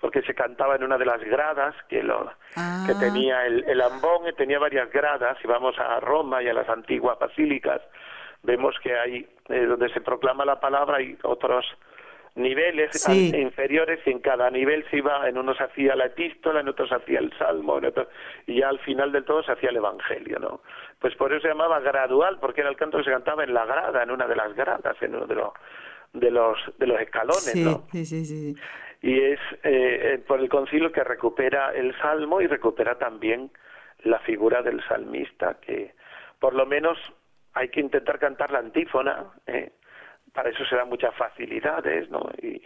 porque se cantaba en una de las gradas que lo que ah. tenía el, el ambón, tenía varias gradas. Si vamos a Roma y a las antiguas basílicas, vemos que hay eh, donde se proclama la palabra hay otros niveles inferiores y en cada nivel se iba, en unos hacía la epístola, en otros hacía el salmo, y ya al final del todo se hacía el evangelio, ¿no? Pues por eso se llamaba gradual, porque era el canto que se cantaba en la grada, en una de las gradas, en uno de los de los de los escalones, ¿no? Sí, sí, sí. Y es eh, por el concilio que recupera el salmo y recupera también la figura del salmista, que por lo menos hay que intentar cantar la antífona, ¿eh? Para eso se dan muchas facilidades, ¿no? Y,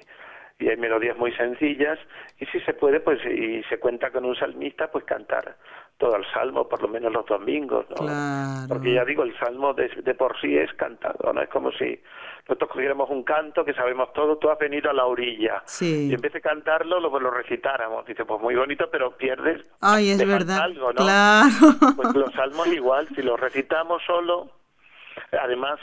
y hay melodías muy sencillas y si se puede pues y se cuenta con un salmista pues cantar todo el salmo por lo menos los domingos ¿no? porque ya digo el salmo de, de, por sí es cantado no es como si nosotros cogiéramos un canto que sabemos todo tú has venido a la orilla. Y en vez de cantarlo lo, pues, lo recitáramos. Dice pues muy bonito pero pierdes ay es verdad. algo, ¿no? claro. Pues los salmos igual si los recitamos solo además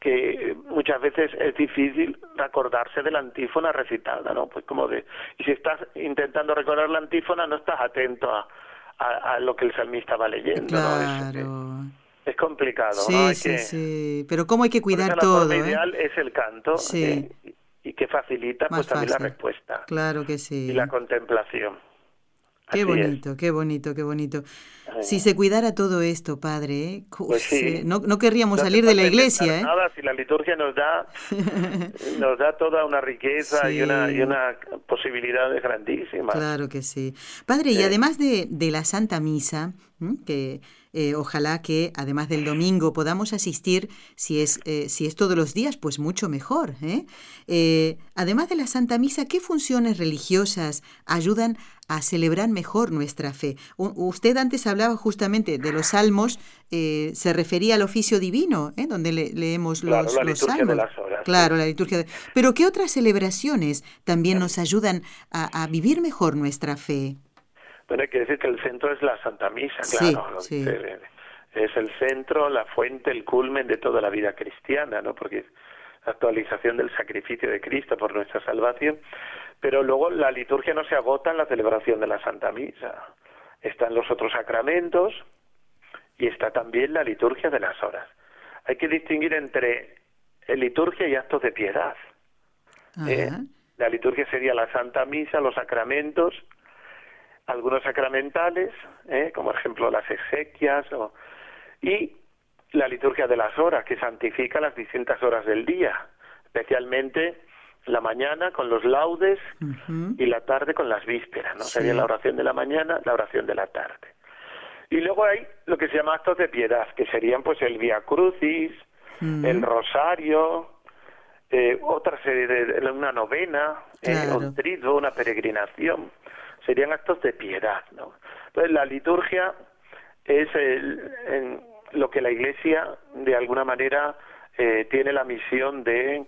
que muchas veces es difícil acordarse de la antífona recitada, ¿no? Pues como de, y si estás intentando recordar la antífona, no estás atento a, a, lo que el salmista va leyendo, claro. Es, complicado, sí, ¿no? sí, sí, pero cómo hay que cuidar todo, ¿eh? ideal es el canto, sí. Eh, y que facilita pues también la respuesta. Claro que sí. Y la contemplación. Qué bonito, qué bonito, qué bonito. Si se cuidara todo esto, padre, ¿eh? pues no, no, querríamos salir de la iglesia. ¿eh? Nada, si la liturgia nos da, *laughs* nos da toda una riqueza y, una, y una posibilidades grandísimas. Claro que sí. Padre, y además de, de la Santa Misa, que eh, ojalá que además del domingo podamos asistir, si es, eh, si es todos los días, pues mucho mejor. ¿eh? además de la Santa Misa, ¿qué funciones religiosas ayudan a celebrar mejor nuestra fe? usted antes hablaba justamente de los salmos, se refería al oficio divino, donde leemos los, salmos. claro, la liturgia. De... Pero ¿qué otras celebraciones también nos ayudan a, a vivir mejor nuestra fe? Bueno, hay que decir que el centro es la Santa Misa, claro. Es el centro, la fuente, el culmen de toda la vida cristiana, ¿no? Porque es la actualización del sacrificio de Cristo por nuestra salvación. Pero luego la liturgia no se agota en la celebración de la Santa Misa. Están los otros sacramentos y está también la liturgia de las horas. hay que distinguir entre liturgia y actos de piedad. ¿eh? La liturgia sería la Santa Misa, los sacramentos, algunos sacramentales, ¿eh? como ejemplo las exequias, o, y la liturgia de las horas, que santifica las distintas horas del día, especialmente la mañana con los laudes y la tarde con las vísperas, ¿no? Sería la oración de la mañana, la oración de la tarde. Y luego hay lo que se llama actos de piedad, que serían pues el Via Crucis, el Rosario, eh, otra serie de, una novena, eh, un trido, una peregrinación, serían actos de piedad, ¿no? Entonces la liturgia es el, lo que la Iglesia de alguna manera eh, tiene la misión de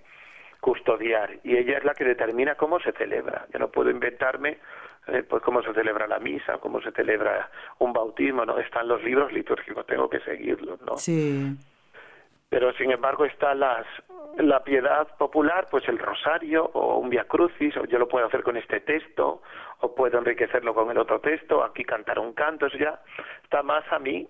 custodiar y ella es la que determina cómo se celebra. Yo no puedo inventarme eh, pues cómo se celebra la misa, cómo se celebra un bautismo, no están los libros litúrgicos, tengo que seguirlos, ¿no? Sí. Pero sin embargo está las la piedad popular, pues el rosario o un via crucis, o yo lo puedo hacer con este texto, o puedo enriquecerlo con el otro texto, aquí cantar un canto, eso ya está más a mí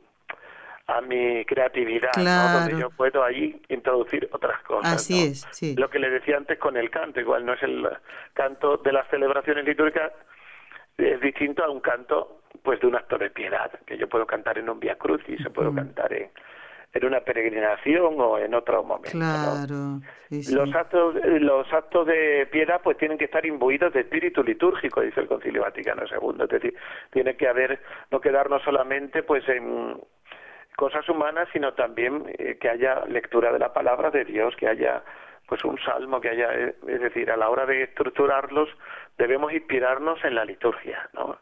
a mi creatividad, ¿no? donde yo puedo ahí introducir otras cosas. Así es, sí. Lo que le decía antes con el canto, igual no es el canto de las celebraciones litúrgicas, es distinto a un canto pues de un acto de piedad, que yo puedo cantar en un Via Crucis, se puedo cantar en, en una peregrinación o en otro momento. Claro. Los actos los actos de piedad pues tienen que estar imbuidos de espíritu litúrgico, dice el Concilio Vaticano II, es decir, tiene que haber no quedarnos solamente pues en cosas humanas, sino también eh, que haya lectura de la palabra de Dios, que haya pues un salmo, que haya, eh, es decir, a la hora de estructurarlos debemos inspirarnos en la liturgia, ¿no?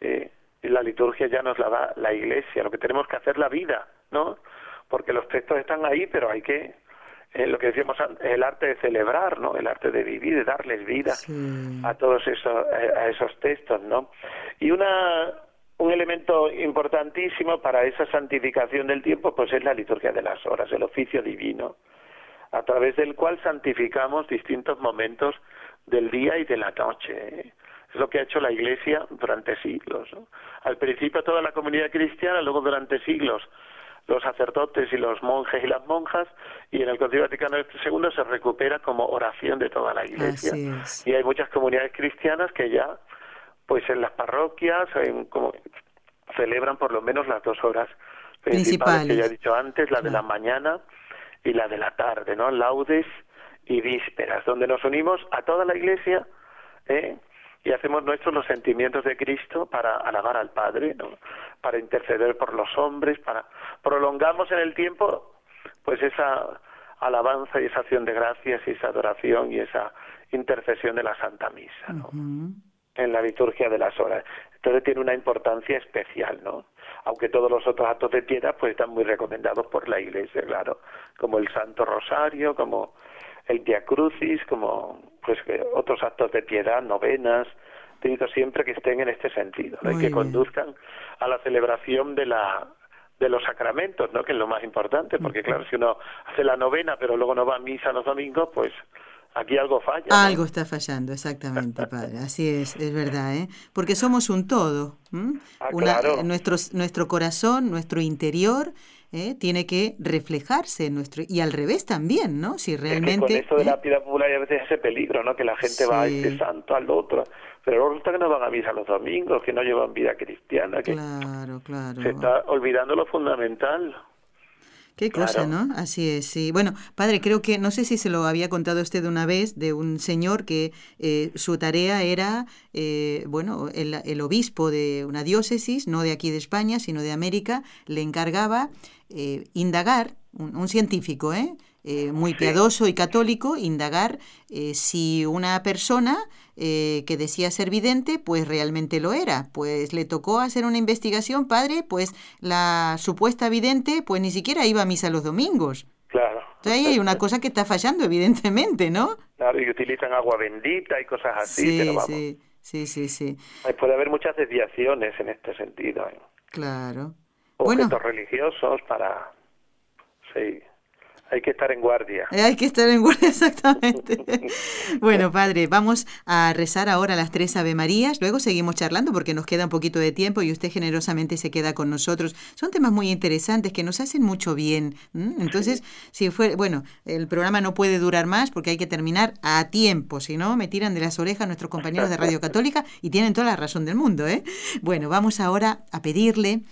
Eh, y la liturgia ya nos la da la Iglesia, lo que tenemos que hacer la vida, ¿no? Porque los textos están ahí, pero hay que lo que decíamos el arte de celebrar, ¿no? El arte de vivir, de darles vida a todos esos a esos textos, ¿no? Y una un elemento importantísimo para esa santificación del tiempo pues es la liturgia de las horas, el oficio divino, a través del cual santificamos distintos momentos del día y de la noche. Es lo que ha hecho la Iglesia durante siglos. Al principio toda la comunidad cristiana, luego durante siglos los sacerdotes y los monjes y las monjas, y en el Concilio Vaticano II se recupera como oración de toda la Iglesia. Y hay muchas comunidades cristianas que ya pues en las parroquias en, como, celebran por lo menos las dos horas principales, que ya he dicho antes, la de la mañana y la de la tarde, ¿no? Laudes y vísperas, donde nos unimos a toda la iglesia ¿eh? y hacemos nuestros los sentimientos de Cristo para alabar al Padre, ¿no? para interceder por los hombres, para prolongamos en el tiempo pues esa alabanza y esa acción de gracias y esa adoración y esa intercesión de la Santa Misa, ¿no? En la liturgia de las horas. Entonces tiene una importancia especial, ¿no? Aunque todos los otros actos de piedad pues están muy recomendados por la Iglesia, claro, como el Santo Rosario, como el Dia Crucis, como pues otros actos de piedad, novenas, tenido siempre que estén en este sentido, y que conduzcan a la celebración de la de los sacramentos, ¿no? Que es lo más importante, porque claro, si uno hace la novena pero luego no va a misa los domingos, pues aquí algo falla. Algo está fallando, exactamente, *laughs* padre. Así es, es verdad, ¿eh? Porque somos un todo. Ah, nuestro, nuestro corazón, nuestro interior, ¿eh? tiene que reflejarse en nuestro y al revés también, ¿no? Si realmente. Es con esto de la ¿eh? piedad popular hay a veces ese peligro, ¿no? Que la gente va a este santo al otro, pero luego resulta que no van a misa los domingos, que no llevan vida cristiana, que claro, claro. se está olvidando lo fundamental. Qué cosa, ¿no? Así es, sí. Bueno, padre, creo que, no sé si se lo había contado usted una vez, de un señor que eh, su tarea era, eh, bueno, el, el, obispo de una diócesis, no de aquí de España, sino de América, le encargaba eh, indagar, un, un científico, ¿eh? Eh, muy piadoso y católico, indagar eh, si una persona eh, que decía ser vidente, pues realmente lo era. Pues le tocó hacer una investigación, padre, pues la supuesta vidente, pues ni siquiera iba a misa los domingos. Claro. Entonces ahí hay una cosa que está fallando, evidentemente, ¿no? Claro, y utilizan agua bendita y cosas así, sí, pero vamos. Sí, sí, sí, sí. Puede haber muchas desviaciones en este sentido. Claro. Objetos religiosos para... Sí hay que estar en guardia. Eh, hay que estar en guardia, *laughs* exactamente. *laughs* bueno, padre, vamos a rezar ahora las tres Ave Marías, luego seguimos charlando porque nos queda un poquito de tiempo y usted generosamente se queda con nosotros. Son temas muy interesantes que nos hacen mucho bien. Entonces, si fue, bueno, el programa no puede durar más porque hay que terminar a tiempo, si no, me tiran de las orejas nuestros compañeros de Radio Católica y tienen toda la razón del mundo, ¿eh? Bueno, vamos ahora a pedirle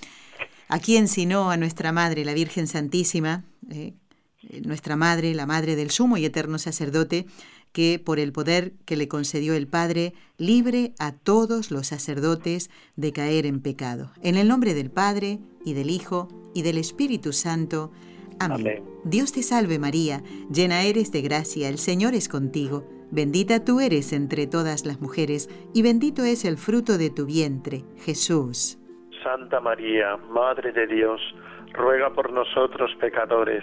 a quien sino a nuestra Madre, la Virgen Santísima, eh, nuestra Madre, la Madre del Sumo y Eterno Sacerdote, que por el poder que le concedió el Padre, libre a todos los sacerdotes de caer en pecado. En el nombre del Padre, y del Hijo, y del Espíritu Santo. Amén. Dios te salve María, llena eres de gracia, el Señor es contigo. Bendita tú eres entre todas las mujeres, y bendito es el fruto de tu vientre, Jesús. Santa María, Madre de Dios, ruega por nosotros pecadores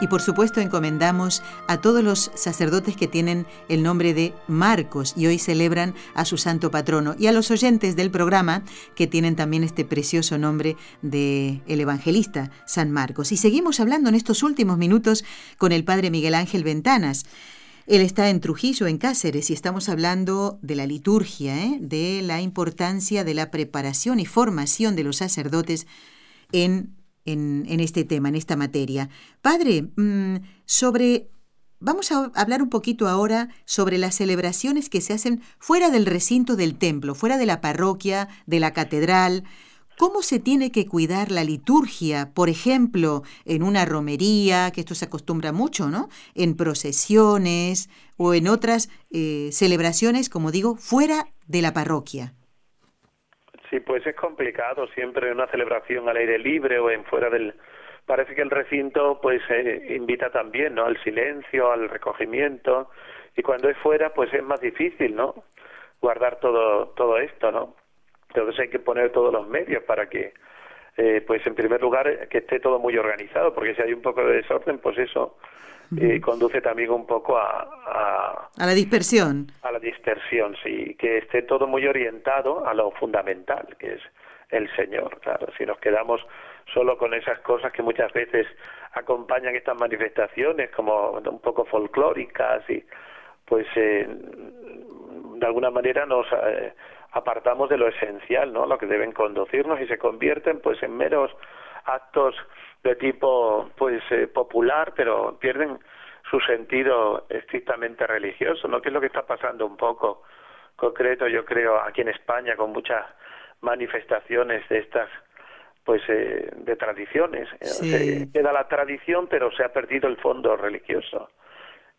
Y por supuesto encomendamos a todos los sacerdotes que tienen el nombre de Marcos y hoy celebran a su santo patrono y a los oyentes del programa que tienen también este precioso nombre de el evangelista San Marcos. Y seguimos hablando en estos últimos minutos con el padre Miguel Ángel Ventanas. Él está en Trujillo, en Cáceres, y estamos hablando de la liturgia, ¿eh? de la importancia de la preparación y formación de los sacerdotes en en, este tema, en esta materia. Padre, mm, sobre... Vamos a hablar un poquito ahora sobre las celebraciones que se hacen fuera del recinto del templo, fuera de la parroquia, de la catedral. ¿Cómo se tiene que cuidar la liturgia, por ejemplo, en una romería, que esto se acostumbra mucho, ¿no? En procesiones o en otras eh, celebraciones, como digo, fuera de la parroquia? Sí, pues es complicado siempre una celebración al aire libre o en fuera del parece que el recinto pues eh, invita también, ¿no? al silencio, al recogimiento y cuando es fuera pues es más difícil, ¿no? guardar todo todo esto, ¿no? Entonces hay que poner todos los medios para que eh, pues en primer lugar que esté todo muy organizado, porque si hay un poco de desorden, pues eso eh, conduce también un poco a, a, a... la dispersión. A la dispersión, sí, que esté todo muy orientado a lo fundamental, que es el Señor, claro. Si nos quedamos solo con esas cosas que muchas veces acompañan estas manifestaciones, como un poco folclóricas, y pues eh, de alguna manera nos eh, apartamos de lo esencial, ¿no? Lo que deben conducirnos y se convierten pues en meros actos de tipo pues eh, popular, pero pierden su sentido estrictamente religioso, ¿no? Que es lo que está pasando un poco concreto, yo creo, aquí en España con muchas manifestaciones de estas pues eh, de tradiciones. Eh, queda la tradición, pero se ha perdido el fondo religioso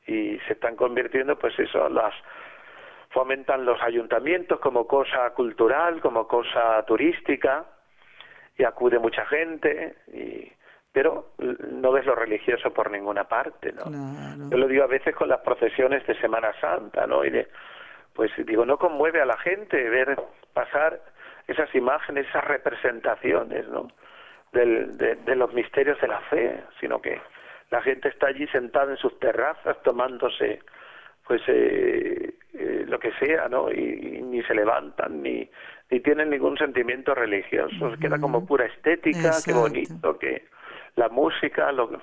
y se están convirtiendo, pues eso, las fomentan los ayuntamientos como cosa cultural, como cosa turística y acude mucha gente y pero no ves lo religioso por ninguna parte, ¿no? Yo lo digo a veces con las procesiones de Semana Santa, ¿no? Y de, pues digo, no conmueve a la gente ver pasar esas imágenes, esas representaciones, ¿no? Del, de, los misterios de la fe, sino que la gente está allí sentada en sus terrazas tomándose pues eh, eh, lo que sea, ¿no? Y, ni se levantan ni ni tienen ningún sentimiento religioso, queda como pura estética, qué bonito, que la música, lo,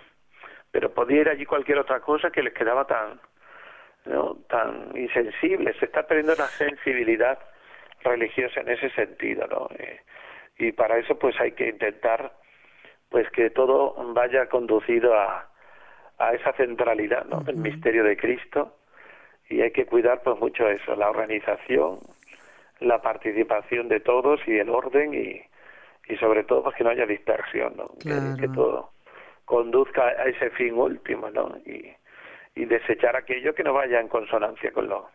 pero podía ir allí cualquier otra cosa que les quedaba tan, ¿no? tan insensible. Se está perdiendo la sensibilidad religiosa en ese sentido, ¿no? Eh, y para eso pues hay que intentar pues que todo vaya conducido a, a esa centralidad, ¿no? El misterio de Cristo y hay que cuidar pues mucho eso, la organización, la participación de todos y el orden y, y sobre todo pues que no haya dispersión, ¿no? Que, todo conduzca a ese fin último, ¿no? Y, y desechar aquello que no vaya en consonancia con lo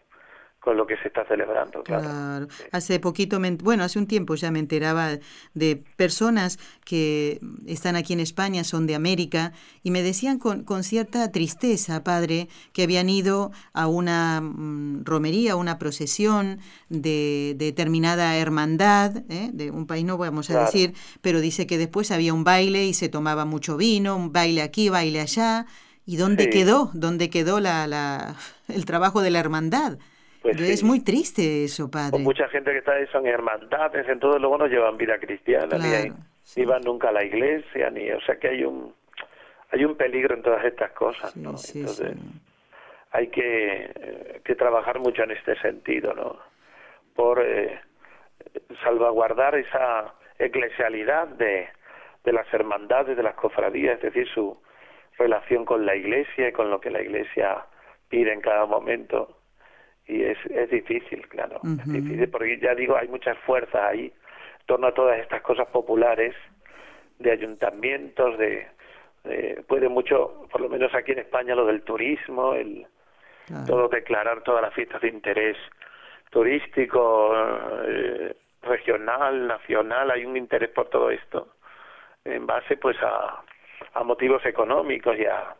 con lo que se está celebrando. Claro. Hace poquito, bueno, hace un tiempo ya me enteraba de personas que están aquí en España, son de América, y me decían con, con cierta tristeza, padre, que habían ido a una mm, romería, una procesión de, determinada hermandad, ¿eh? de un país no vamos a decir, pero dice que después había un baile y se tomaba mucho vino, un baile aquí, baile allá. ¿Y dónde quedó? ¿Dónde quedó la, la, el trabajo de la hermandad? Pues es muy triste eso, padre. Con mucha gente que está ahí son hermandades, entonces luego no llevan vida cristiana, ni, van nunca a la iglesia, ni, o sea que hay un hay un peligro en todas estas cosas, ¿no? entonces hay que, eh, que trabajar mucho en este sentido, ¿no? Por eh, salvaguardar esa eclesialidad de, de las hermandades, de las cofradías, es decir, su relación con la iglesia y con lo que la iglesia pide en cada momento y es, es difícil, claro, es difícil porque ya digo, hay muchas fuerzas ahí en torno a todas estas cosas populares de ayuntamientos, de, puede mucho, por lo menos aquí en España, lo del turismo, el todo declarar todas las fiestas de interés turístico, eh, regional, nacional, hay un interés por todo esto en base pues a, a motivos económicos y a,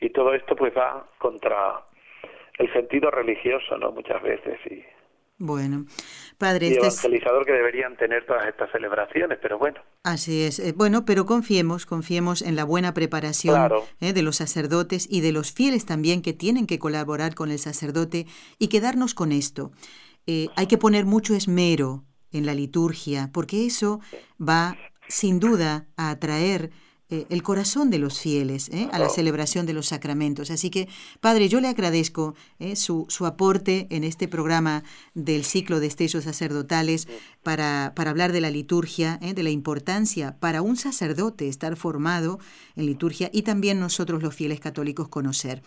y todo esto pues va contra el sentido religioso, ¿no? Muchas veces y bueno, padre, y este evangelizador que deberían tener todas estas celebraciones, pero bueno. Así es. Eh, bueno, pero confiemos, confiemos en la buena preparación eh, de los sacerdotes y de los fieles también que tienen que colaborar con el sacerdote y quedarnos con esto. Eh, hay que poner mucho esmero en la liturgia, porque eso va sin duda a atraer eh, el corazón de los fieles ¿eh? a la celebración de los sacramentos. Así que, Padre, yo le agradezco ¿eh? su, su, aporte en este programa del ciclo de estellos sacerdotales para, para hablar de la liturgia, de la importancia para un sacerdote estar formado en liturgia y también nosotros los fieles católicos conocer.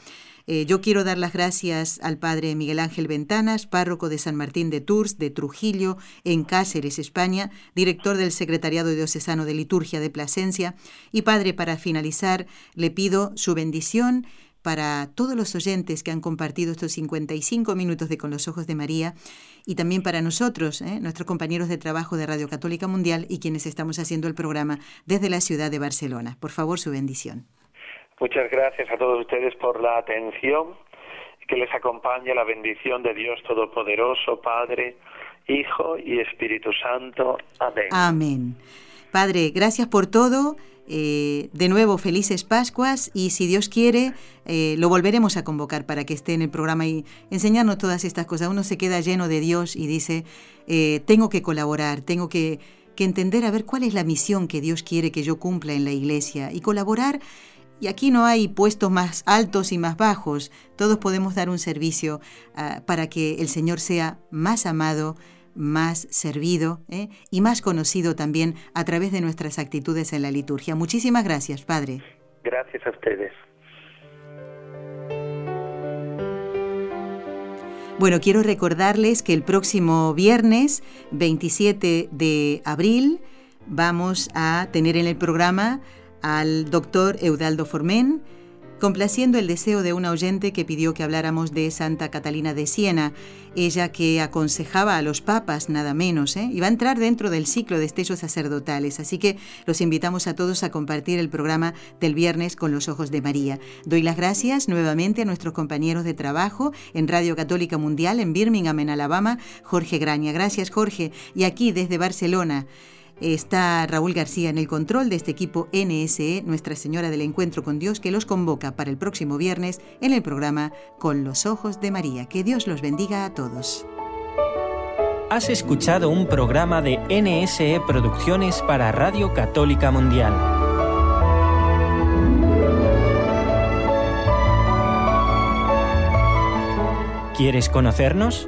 Eh, yo quiero dar las gracias al padre Miguel Ángel Ventanas, párroco de San Martín de Tours, de Trujillo, en Cáceres, España, director del Secretariado Diocesano de Liturgia de Plasencia. Y padre, para finalizar, le pido su bendición para todos los oyentes que han compartido estos 55 minutos de Con los Ojos de María y también para nosotros, ¿eh? nuestros compañeros de trabajo de Radio Católica Mundial y quienes estamos haciendo el programa desde la ciudad de Barcelona. Por favor, su bendición. Muchas gracias a todos ustedes por la atención. Que les acompañe la bendición de Dios Todopoderoso, Padre, Hijo y Espíritu Santo. Amén. Amén. Padre, gracias por todo. Eh, de nuevo, felices Pascuas y si Dios quiere, eh, lo volveremos a convocar para que esté en el programa y enseñarnos todas estas cosas. Uno se queda lleno de Dios y dice, eh, tengo que colaborar, tengo que, que entender a ver cuál es la misión que Dios quiere que yo cumpla en la iglesia y colaborar y aquí no hay puestos más altos y más bajos, todos podemos dar un servicio ah, para que el Señor sea más amado, más servido ¿eh? y más conocido también a través de nuestras actitudes en la liturgia. Muchísimas gracias, Padre. Gracias a ustedes. Bueno, quiero recordarles que el próximo viernes 27 de abril vamos a tener en el programa al doctor Eudaldo Formen, complaciendo el deseo de una oyente que pidió que habláramos de Santa Catalina de Siena, ella que aconsejaba a los papas nada menos, ¿eh? y va a entrar dentro del ciclo de estellos sacerdotales, así que los invitamos a todos a compartir el programa del viernes con los ojos de María. Doy las gracias nuevamente a nuestros compañeros de trabajo en Radio Católica Mundial en Birmingham, en Alabama, Jorge Graña. Gracias Jorge, y aquí desde Barcelona. Está Raúl García en el control de este equipo NSE, Nuestra Señora del Encuentro con Dios, que los convoca para el próximo viernes en el programa Con los Ojos de María. Que Dios los bendiga a todos. Has escuchado un programa de NSE Producciones para Radio Católica Mundial. ¿Quieres conocernos?